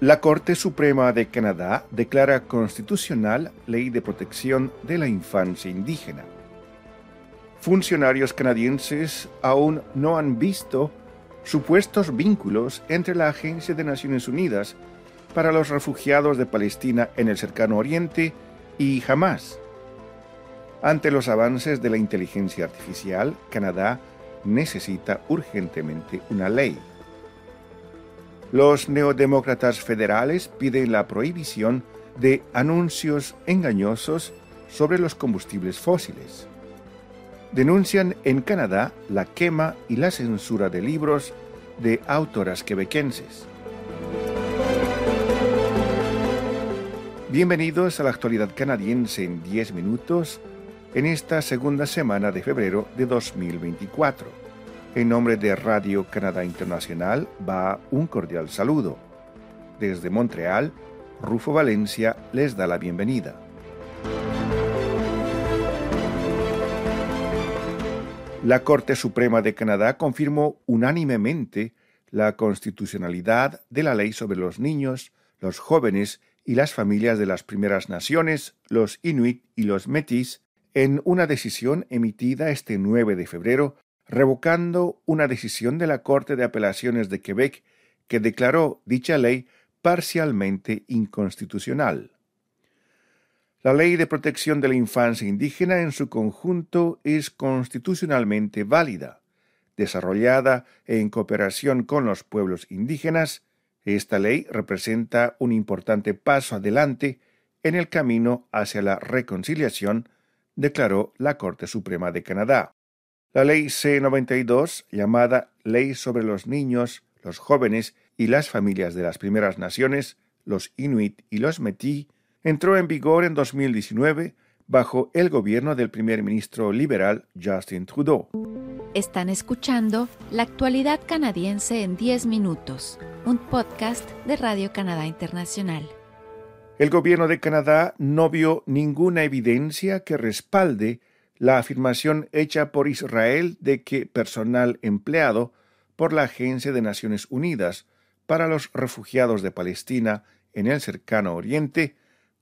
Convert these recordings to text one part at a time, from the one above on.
La Corte Suprema de Canadá declara constitucional ley de protección de la infancia indígena. Funcionarios canadienses aún no han visto supuestos vínculos entre la Agencia de Naciones Unidas para los Refugiados de Palestina en el Cercano Oriente y Hamas. Ante los avances de la inteligencia artificial, Canadá necesita urgentemente una ley. Los neodemócratas federales piden la prohibición de anuncios engañosos sobre los combustibles fósiles. Denuncian en Canadá la quema y la censura de libros de autoras quebequenses. Bienvenidos a la actualidad canadiense en 10 minutos en esta segunda semana de febrero de 2024. En nombre de Radio Canadá Internacional va un cordial saludo. Desde Montreal, Rufo Valencia les da la bienvenida. La Corte Suprema de Canadá confirmó unánimemente la constitucionalidad de la ley sobre los niños, los jóvenes y las familias de las primeras naciones, los inuit y los metis, en una decisión emitida este 9 de febrero revocando una decisión de la Corte de Apelaciones de Quebec que declaró dicha ley parcialmente inconstitucional. La Ley de Protección de la Infancia Indígena en su conjunto es constitucionalmente válida. Desarrollada en cooperación con los pueblos indígenas, esta ley representa un importante paso adelante en el camino hacia la reconciliación, declaró la Corte Suprema de Canadá. La ley C-92, llamada Ley sobre los Niños, los Jóvenes y las Familias de las Primeras Naciones, los Inuit y los Métis, entró en vigor en 2019 bajo el gobierno del primer ministro liberal Justin Trudeau. Están escuchando La actualidad canadiense en 10 minutos, un podcast de Radio Canadá Internacional. El gobierno de Canadá no vio ninguna evidencia que respalde la afirmación hecha por Israel de que personal empleado por la Agencia de Naciones Unidas para los Refugiados de Palestina en el cercano Oriente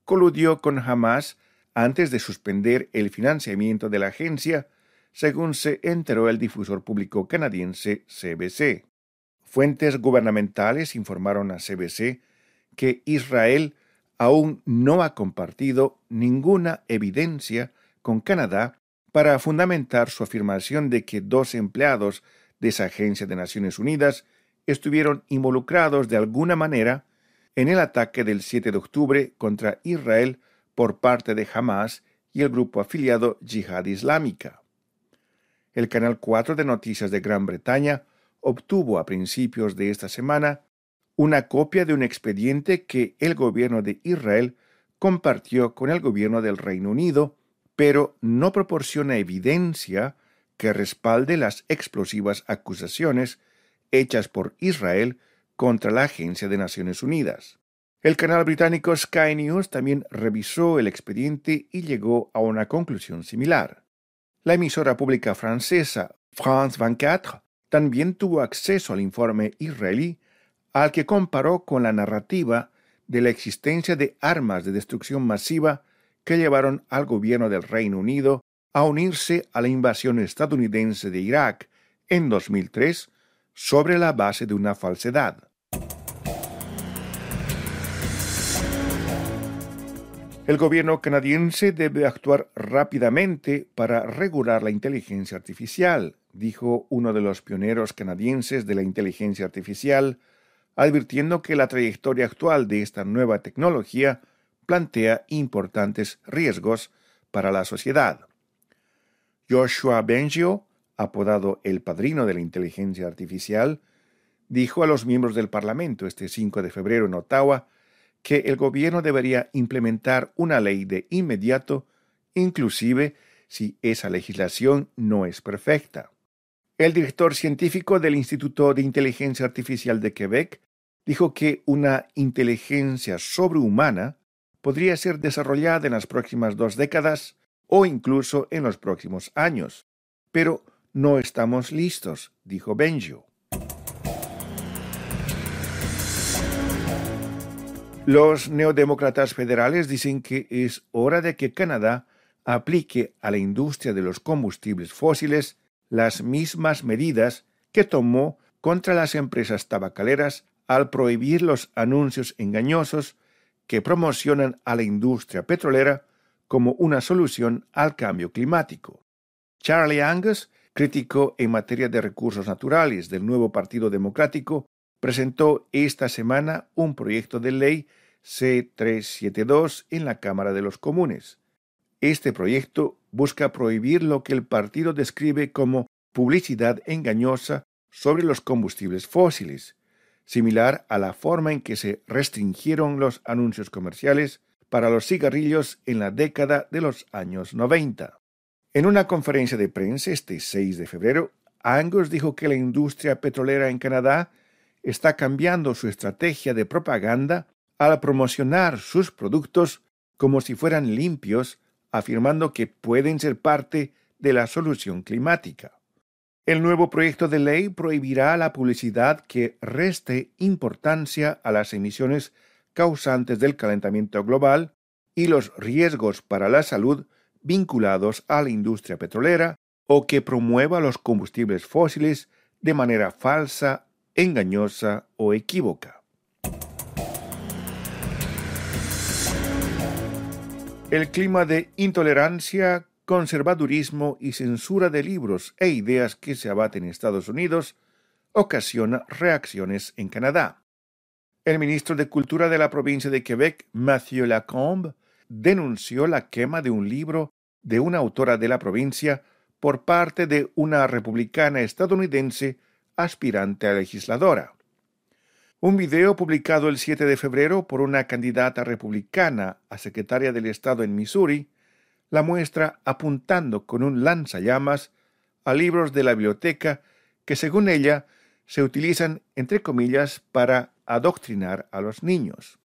coludió con Hamas antes de suspender el financiamiento de la agencia, según se enteró el difusor público canadiense CBC. Fuentes gubernamentales informaron a CBC que Israel aún no ha compartido ninguna evidencia con Canadá para fundamentar su afirmación de que dos empleados de esa agencia de Naciones Unidas estuvieron involucrados de alguna manera en el ataque del 7 de octubre contra Israel por parte de Hamas y el grupo afiliado Yihad Islámica. El Canal 4 de Noticias de Gran Bretaña obtuvo a principios de esta semana una copia de un expediente que el gobierno de Israel compartió con el gobierno del Reino Unido pero no proporciona evidencia que respalde las explosivas acusaciones hechas por Israel contra la Agencia de Naciones Unidas. El canal británico Sky News también revisó el expediente y llegó a una conclusión similar. La emisora pública francesa France 24 también tuvo acceso al informe israelí, al que comparó con la narrativa de la existencia de armas de destrucción masiva que llevaron al gobierno del Reino Unido a unirse a la invasión estadounidense de Irak en 2003 sobre la base de una falsedad. El gobierno canadiense debe actuar rápidamente para regular la inteligencia artificial, dijo uno de los pioneros canadienses de la inteligencia artificial, advirtiendo que la trayectoria actual de esta nueva tecnología plantea importantes riesgos para la sociedad. Joshua Bengio, apodado el padrino de la inteligencia artificial, dijo a los miembros del Parlamento este 5 de febrero en Ottawa que el gobierno debería implementar una ley de inmediato, inclusive si esa legislación no es perfecta. El director científico del Instituto de Inteligencia Artificial de Quebec dijo que una inteligencia sobrehumana podría ser desarrollada en las próximas dos décadas o incluso en los próximos años. Pero no estamos listos, dijo Benjo. Los neodemócratas federales dicen que es hora de que Canadá aplique a la industria de los combustibles fósiles las mismas medidas que tomó contra las empresas tabacaleras al prohibir los anuncios engañosos que promocionan a la industria petrolera como una solución al cambio climático. Charlie Angus, crítico en materia de recursos naturales del nuevo Partido Democrático, presentó esta semana un proyecto de ley C-372 en la Cámara de los Comunes. Este proyecto busca prohibir lo que el partido describe como publicidad engañosa sobre los combustibles fósiles, similar a la forma en que se restringieron los anuncios comerciales para los cigarrillos en la década de los años 90. En una conferencia de prensa este 6 de febrero, Angus dijo que la industria petrolera en Canadá está cambiando su estrategia de propaganda al promocionar sus productos como si fueran limpios, afirmando que pueden ser parte de la solución climática. El nuevo proyecto de ley prohibirá la publicidad que reste importancia a las emisiones causantes del calentamiento global y los riesgos para la salud vinculados a la industria petrolera o que promueva los combustibles fósiles de manera falsa, engañosa o equívoca. El clima de intolerancia conservadurismo y censura de libros e ideas que se abaten en Estados Unidos ocasiona reacciones en Canadá. El ministro de Cultura de la provincia de Quebec, Mathieu Lacombe, denunció la quema de un libro de una autora de la provincia por parte de una republicana estadounidense aspirante a legisladora. Un video publicado el 7 de febrero por una candidata republicana a secretaria del Estado en Missouri la muestra apuntando con un lanzallamas a libros de la biblioteca que, según ella, se utilizan, entre comillas, para adoctrinar a los niños.